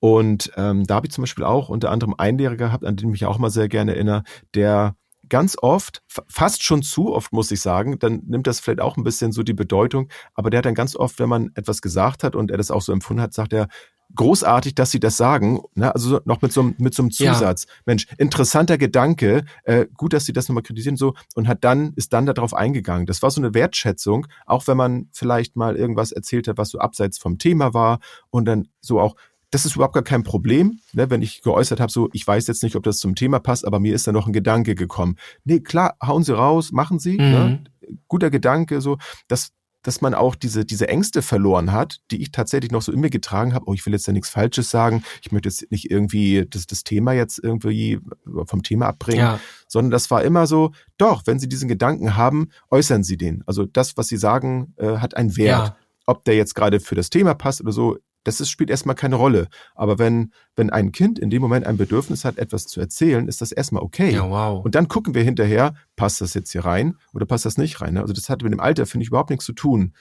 Und ähm, da habe ich zum Beispiel auch unter anderem einen Lehrer gehabt, an den ich mich auch mal sehr gerne erinnere, der ganz oft, fa- fast schon zu oft, muss ich sagen, dann nimmt das vielleicht auch ein bisschen so die Bedeutung, aber der hat dann ganz oft, wenn man etwas gesagt hat und er das auch so empfunden hat, sagt er, großartig, dass Sie das sagen, ne? also so- noch mit so, einem- mit so einem Ja. Zusatz. Mensch, interessanter Gedanke, äh, gut, dass Sie das nochmal kritisieren so und hat dann, ist dann darauf eingegangen. Das war so eine Wertschätzung, auch wenn man vielleicht mal irgendwas erzählt hat, was so abseits vom Thema war und dann so auch, das ist überhaupt gar kein Problem, ne, wenn ich geäußert habe, so, ich weiß jetzt nicht, ob das zum Thema passt, aber mir ist da noch ein Gedanke gekommen. Nee, klar, hauen Sie raus, machen Sie, ne? guter Gedanke, so, dass, dass man auch diese, diese Ängste verloren hat, die ich tatsächlich noch so in mir getragen habe. Oh, ich will jetzt ja nichts Falsches sagen. Ich möchte jetzt nicht irgendwie das, das Thema jetzt irgendwie vom Thema abbringen, ja, sondern das war immer so, doch, wenn Sie diesen Gedanken haben, äußern Sie den. Also das, was Sie sagen, äh, hat einen Wert. ja, Ob der jetzt gerade für das Thema passt oder so, das ist, spielt erstmal keine Rolle. Aber wenn, wenn ein Kind in dem Moment ein Bedürfnis hat, etwas zu erzählen, ist das erstmal okay. ja, wow. Und dann gucken wir hinterher, passt das jetzt hier rein oder passt das nicht rein? ne? Also das hat mit dem Alter, finde ich, überhaupt nichts zu tun.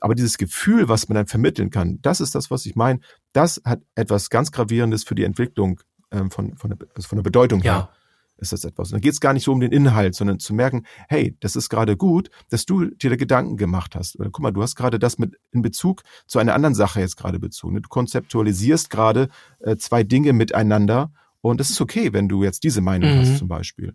Aber dieses Gefühl, was man dann vermitteln kann, das ist das, was ich meine. Das hat etwas ganz Gravierendes für die Entwicklung ähm, von, von, der, also von der Bedeutung her. Ist das etwas. Und dann geht es gar nicht so um den Inhalt, sondern zu merken, hey, das ist gerade gut, dass du dir da Gedanken gemacht hast. Oder guck mal, du hast gerade das mit in Bezug zu einer anderen Sache jetzt gerade bezogen. Du konzeptualisierst gerade äh, zwei Dinge miteinander und das ist okay, wenn du jetzt diese Meinung Mhm. hast zum Beispiel.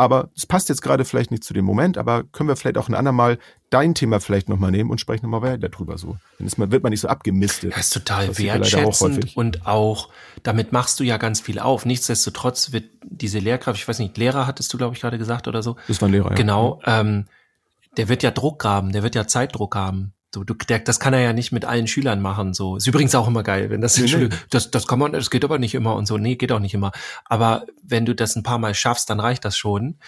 Aber es passt jetzt gerade vielleicht nicht zu dem Moment, aber können wir vielleicht auch ein andermal dein Thema vielleicht nochmal nehmen und sprechen nochmal weiter drüber so. Dann ist man, wird man nicht so abgemistet. Das ist total Das auch wertschätzend häufig. und auch, damit machst du ja ganz viel auf. Nichtsdestotrotz wird diese Lehrkraft, ich weiß nicht, Lehrer hattest du, glaube ich, gerade gesagt oder so. Das war ein Lehrer, ja. Genau, ähm, der wird ja Druck haben, der wird ja Zeitdruck haben. So, du, der, das kann er ja nicht mit allen Schülern machen. So ist übrigens auch immer geil, wenn das Nee, Schule, das, das kann man, das geht aber nicht immer und so. Nee, geht auch nicht immer. Aber wenn du das ein paar Mal schaffst, dann reicht das schon.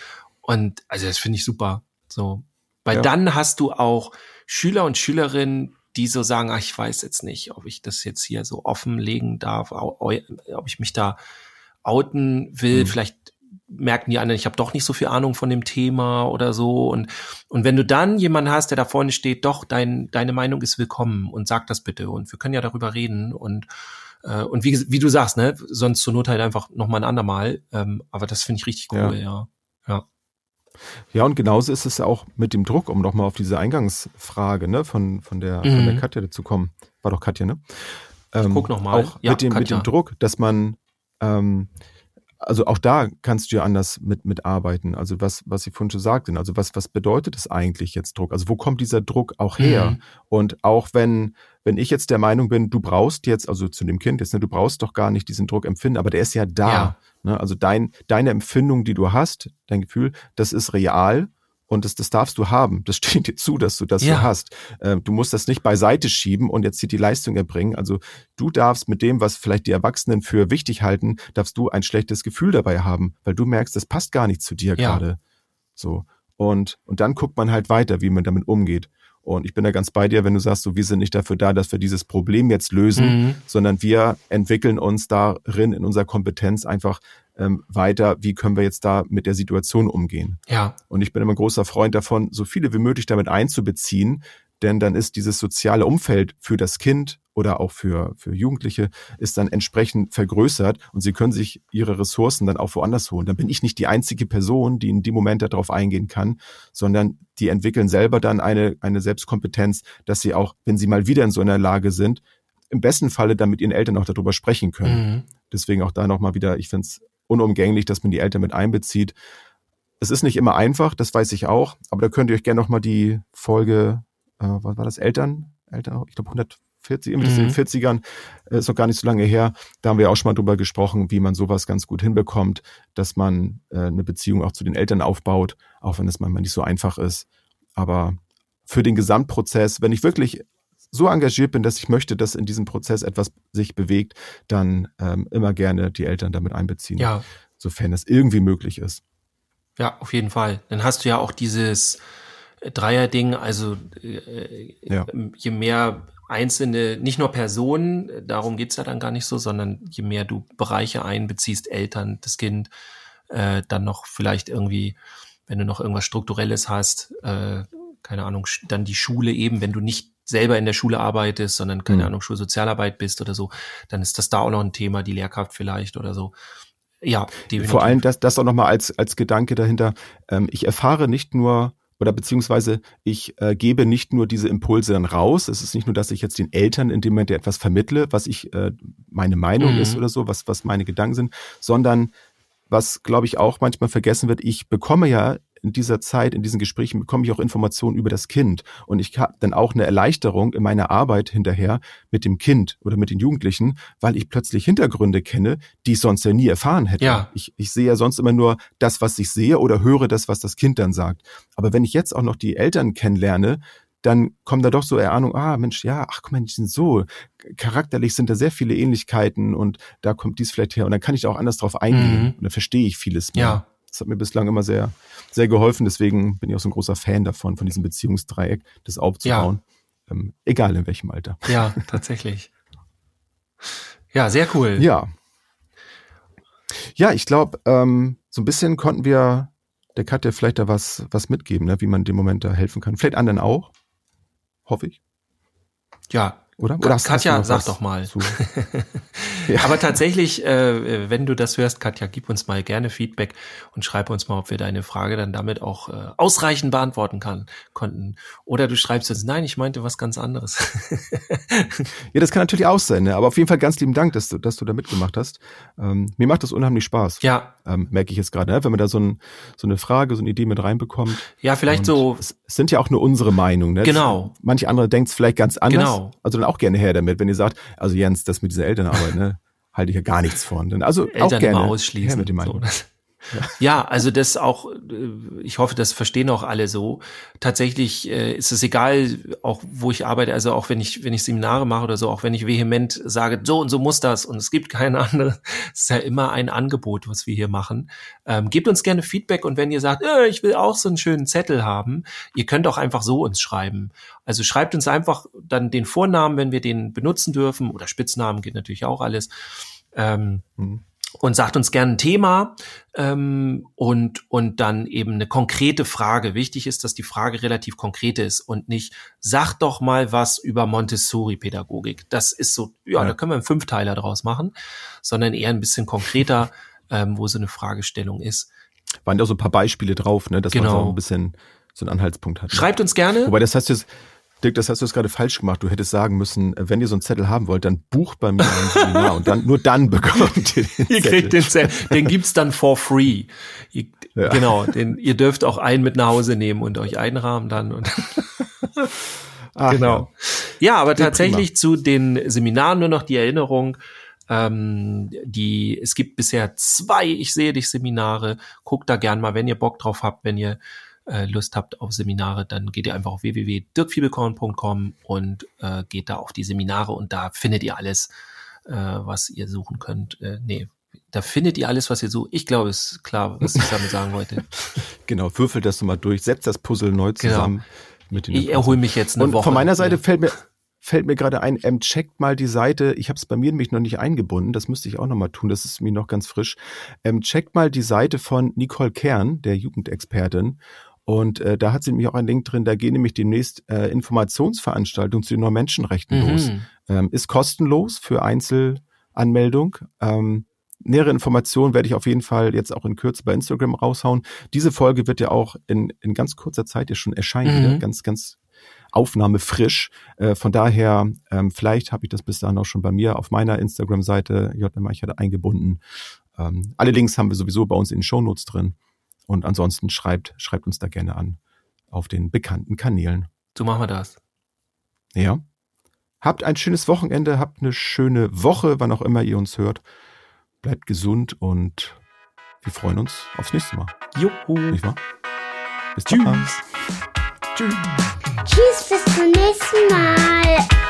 Und also das finde ich super. So, weil Ja. dann hast du auch Schüler und Schülerinnen, die so sagen, ach, ich weiß jetzt nicht, ob ich das jetzt hier so offenlegen darf, ob ich mich da outen will. Mhm. Vielleicht merken die anderen, ich habe doch nicht so viel Ahnung von dem Thema oder so. Und, und wenn du dann jemanden hast, der da vorne steht, doch, dein, deine Meinung ist willkommen und sag das bitte. Und wir können ja darüber reden. Und, äh, und wie, wie du sagst, ne, sonst zur Not halt einfach noch mal ein andermal. Ähm, aber das finde ich richtig cool, ja. ja. Ja, und genauso ist es ja auch mit dem Druck, um nochmal auf diese Eingangsfrage ne, von, von, der, von Mhm. der Katja dazu kommen. War doch Katja, ne? Ähm, guck noch mal. Auch Ja, mit, dem, mit dem Druck, dass man, ähm, also auch da kannst du ja anders mit, mitarbeiten. Also was, was ich vorhin schon sagte, also was, was bedeutet es eigentlich jetzt Druck? Also wo kommt dieser Druck auch her? Mhm. Und auch wenn, wenn ich jetzt der Meinung bin, du brauchst jetzt, also zu dem Kind jetzt, ne, du brauchst doch gar nicht diesen Druck empfinden, aber der ist ja da. Ja. Ne? Also dein, deine Empfindung, die du hast, dein Gefühl, das ist real und das, das darfst du haben. Das steht dir zu, dass du das Ja. so hast. Ähm, du musst das nicht beiseite schieben und jetzt hier die Leistung erbringen. Also du darfst mit dem, was vielleicht die Erwachsenen für wichtig halten, darfst du ein schlechtes Gefühl dabei haben, weil du merkst, das passt gar nicht zu dir Ja. gerade. So. Und, und dann guckt man halt weiter, wie man damit umgeht. Und ich bin da ganz bei dir, wenn du sagst, so, wir sind nicht dafür da, dass wir dieses Problem jetzt lösen, Mhm. sondern wir entwickeln uns darin in unserer Kompetenz einfach ähm, weiter, wie können wir jetzt da mit der Situation umgehen. Ja, Und ich bin immer ein großer Freund davon, so viele wie möglich damit einzubeziehen, denn dann ist dieses soziale Umfeld für das Kind oder auch für, für Jugendliche ist dann entsprechend vergrößert und sie können sich ihre Ressourcen dann auch woanders holen. Dann bin ich nicht die einzige Person, die in dem Moment darauf eingehen kann, sondern die entwickeln selber dann eine, eine Selbstkompetenz, dass sie auch, wenn sie mal wieder in so einer Lage sind, im besten Falle dann mit ihren Eltern auch darüber sprechen können. Mhm. Deswegen auch da nochmal wieder, ich finde es unumgänglich, dass man die Eltern mit einbezieht. Es ist nicht immer einfach, das weiß ich auch, aber da könnt ihr euch gerne nochmal die Folge, äh, was war das, Eltern? Eltern, ich glaube 140, mhm. in den 40ern, äh, ist noch gar nicht so lange her. Da haben wir auch schon mal drüber gesprochen, wie man sowas ganz gut hinbekommt, dass man äh, eine Beziehung auch zu den Eltern aufbaut, auch wenn es manchmal nicht so einfach ist. Aber für den Gesamtprozess, wenn ich wirklich so engagiert bin, dass ich möchte, dass in diesem Prozess etwas sich bewegt, dann ähm, immer gerne die Eltern damit einbeziehen, ja. sofern es irgendwie möglich ist. Ja, auf jeden Fall. Dann hast du ja auch dieses äh, Dreier-Ding, also äh, ja. Ähm, je mehr einzelne, nicht nur Personen, darum geht's ja dann gar nicht so, sondern je mehr du Bereiche einbeziehst, Eltern, das Kind, äh, dann noch vielleicht irgendwie, wenn du noch irgendwas Strukturelles hast, äh, keine Ahnung, dann die Schule eben, wenn du nicht selber in der Schule arbeitest, sondern keine mhm. Ahnung, Schulsozialarbeit bist oder so, dann ist das da auch noch ein Thema, die Lehrkraft vielleicht oder so. Ja, definitiv. Vor allem das, das auch nochmal als, als Gedanke dahinter. Ähm, ich erfahre nicht nur oder beziehungsweise ich äh, gebe nicht nur diese Impulse dann raus. Es ist nicht nur, dass ich jetzt den Eltern in dem Moment etwas vermittle, was ich äh, meine Meinung mhm. ist oder so, was was meine Gedanken sind, sondern was glaube ich auch manchmal vergessen wird, ich bekomme ja in dieser Zeit, in diesen Gesprächen bekomme ich auch Informationen über das Kind. Und ich habe dann auch eine Erleichterung in meiner Arbeit hinterher mit dem Kind oder mit den Jugendlichen, weil ich plötzlich Hintergründe kenne, die ich sonst ja nie erfahren hätte. Ja. Ich, ich sehe ja sonst immer nur das, was ich sehe oder höre das, was das Kind dann sagt. Aber wenn ich jetzt auch noch die Eltern kennenlerne, dann kommen da doch so Erahnung, ah Mensch, ja, ach guck mal, die sind so, charakterlich sind da sehr viele Ähnlichkeiten und da kommt dies vielleicht her und dann kann ich da auch anders drauf eingehen mhm. und dann verstehe ich vieles mehr. Ja. Das hat mir bislang immer sehr, sehr geholfen. Deswegen bin ich auch so ein großer Fan davon, von diesem Beziehungsdreieck, das aufzubauen. Ja. Ähm, egal in welchem Alter. Ja, tatsächlich. Ja, sehr cool. Ja. Ja, ich glaube, ähm, so ein bisschen konnten wir der Katja vielleicht da was, was mitgeben, ne, wie man dem Moment da helfen kann. Vielleicht anderen auch. Hoffe ich. Ja, oder? Oder Katja, sag doch mal. ja. Aber tatsächlich, äh, wenn du das hörst, Katja, gib uns mal gerne Feedback und schreib uns mal, ob wir deine Frage dann damit auch äh, ausreichend beantworten kann, konnten. Oder du schreibst uns, nein, ich meinte was ganz anderes. ja, das kann natürlich auch sein, ne? aber auf jeden Fall ganz lieben Dank, dass du, dass du da mitgemacht hast. Ähm, mir macht das unheimlich Spaß. Ja. Ähm, merke ich jetzt gerade, ne? wenn man da so, ein, so eine Frage, so eine Idee mit reinbekommt. Ja, vielleicht so. Es sind ja auch nur unsere Meinungen. Ne? Genau. Manche andere denkt es vielleicht ganz anders. Genau. Also dann auch gerne her damit, wenn ihr sagt, also Jens, das mit dieser Elternarbeit, ne, halte ich ja gar nichts von. Also Eltern auch gerne ausschließen. mit dem so. Ja. also das auch, äh, ich hoffe, das verstehen auch alle so. Tatsächlich äh, ist es egal, auch wo ich arbeite, also auch wenn ich, wenn ich Seminare mache oder so, auch wenn ich vehement sage, so und so muss das und es gibt keine andere, es ist ja immer ein Angebot, was wir hier machen. Ähm, gebt uns gerne Feedback und wenn ihr sagt, äh, ich will auch so einen schönen Zettel haben, ihr könnt auch einfach so uns schreiben. Also schreibt uns einfach dann den Vornamen, wenn wir den benutzen dürfen oder Spitznamen geht natürlich auch alles. Ähm, mhm und sagt uns gerne ein Thema ähm, und, und dann eben eine konkrete Frage. Wichtig ist, dass die Frage relativ konkret ist und nicht, sag doch mal was über Montessori-Pädagogik. Das ist so, ja, ja, da können wir einen Fünfteiler draus machen, sondern eher ein bisschen konkreter, ähm, wo so eine Fragestellung ist. Waren da so ein paar Beispiele drauf, ne, dass genau. man so ein bisschen so einen Anhaltspunkt hat. Ne? Schreibt uns gerne. Wobei das heißt jetzt, Dirk, das hast du jetzt gerade falsch gemacht. Du hättest sagen müssen, äh, wenn ihr so einen Zettel haben wollt, dann bucht bei mir ein Seminar und dann nur dann bekommt ihr den Ihr kriegt den Zettel. Den gibt's dann for free. Ihr, ja. Genau, den, ihr dürft auch einen mit nach Hause nehmen und euch einrahmen dann. Und Ach, genau. Ja, ja aber ja, tatsächlich prima. zu den Seminaren nur noch die Erinnerung. Ähm, die, es gibt bisher zwei Ich sehe dich Seminare. Guckt da gern mal, wenn ihr Bock drauf habt, wenn ihr äh, Lust habt auf Seminare, dann geht ihr einfach auf www.dirkfiebelkorn.com und äh, geht da auf die Seminare und da findet ihr alles, äh, was ihr suchen könnt. Äh, nee, da findet ihr alles, was ihr sucht. Ich glaube, es ist klar, was ich damit sagen wollte. Genau, würfelt das nochmal durch, setzt das Puzzle neu genau. zusammen. Genau. Mit den ich erhole mich jetzt eine und Woche. Von meiner Seite ja. fällt mir fällt mir gerade ein, ähm, checkt mal die Seite, ich habe es bei mir nämlich noch nicht eingebunden, das müsste ich auch nochmal tun, das ist mir noch ganz frisch. Ähm, checkt mal die Seite von Nicole Kern, der Jugendexpertin, Und äh, da hat sie nämlich auch einen Link drin, da gehen nämlich demnächst äh, Informationsveranstaltungen zu den neuen Menschenrechten Mhm. los. Ähm, ist kostenlos für Einzelanmeldung. Ähm, nähere Informationen werde ich auf jeden Fall jetzt auch in Kürze bei Instagram raushauen. Diese Folge wird ja auch in, in ganz kurzer Zeit ja schon erscheinen, Mhm. ganz, ganz aufnahmefrisch. Äh, von daher, ähm, vielleicht habe ich das bis dahin auch schon bei mir auf meiner Instagram-Seite JM Eichert eingebunden. Ähm, alle Links haben wir sowieso bei uns in den Shownotes drin. Und ansonsten schreibt, schreibt uns da gerne an auf den bekannten Kanälen. So machen wir das. Ja. Habt ein schönes Wochenende, habt eine schöne Woche, wann auch immer ihr uns hört. Bleibt gesund und wir freuen uns aufs nächste Mal. Juhu. Nicht wahr? Bis dann. Tschüss. Tschüss, bis zum nächsten Mal.